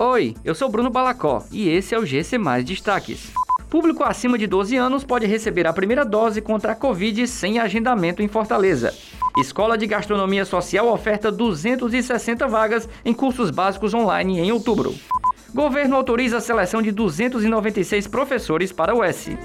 Oi, eu sou Bruno Balacó e esse é o GC Mais Destaques. Público acima de 12 anos pode receber a primeira dose contra a Covid sem agendamento em Fortaleza. Escola de Gastronomia Social oferta 260 vagas em cursos básicos online em outubro. Governo autoriza a seleção de 296 professores para o S.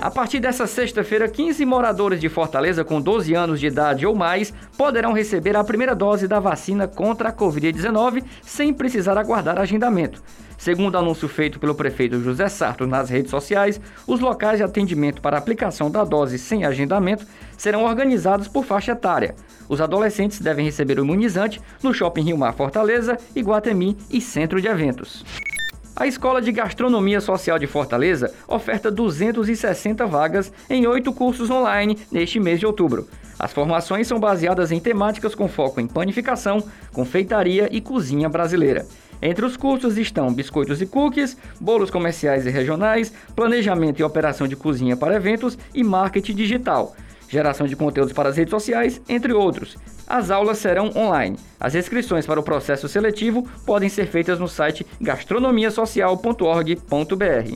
A partir dessa sexta-feira, 15 moradores de Fortaleza com 12 anos de idade ou mais poderão receber a primeira dose da vacina contra a Covid-19 sem precisar aguardar agendamento. Segundo anúncio feito pelo prefeito José Sarto nas redes sociais, os locais de atendimento para aplicação da dose sem agendamento serão organizados por faixa etária. Os adolescentes devem receber o imunizante no Shopping Rio Mar Fortaleza, Iguatemi e Centro de Eventos. A Escola de Gastronomia Social de Fortaleza oferta 260 vagas em oito cursos online neste mês de outubro. As formações são baseadas em temáticas com foco em panificação, confeitaria e cozinha brasileira. Entre os cursos estão biscoitos e cookies, bolos comerciais e regionais, planejamento e operação de cozinha para eventos e marketing digital geração de conteúdos para as redes sociais, entre outros. As aulas serão online. As inscrições para o processo seletivo podem ser feitas no site gastronomiasocial.org.br.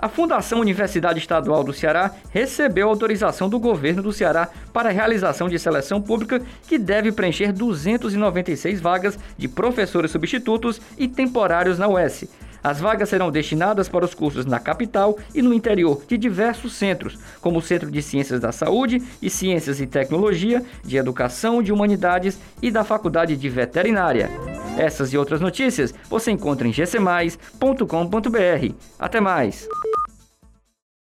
A Fundação Universidade Estadual do Ceará recebeu autorização do governo do Ceará para a realização de seleção pública que deve preencher 296 vagas de professores substitutos e temporários na UES. As vagas serão destinadas para os cursos na capital e no interior de diversos centros, como o Centro de Ciências da Saúde e Ciências e Tecnologia, de Educação, de Humanidades e da Faculdade de Veterinária. Essas e outras notícias você encontra em gcmais.com.br. Até mais!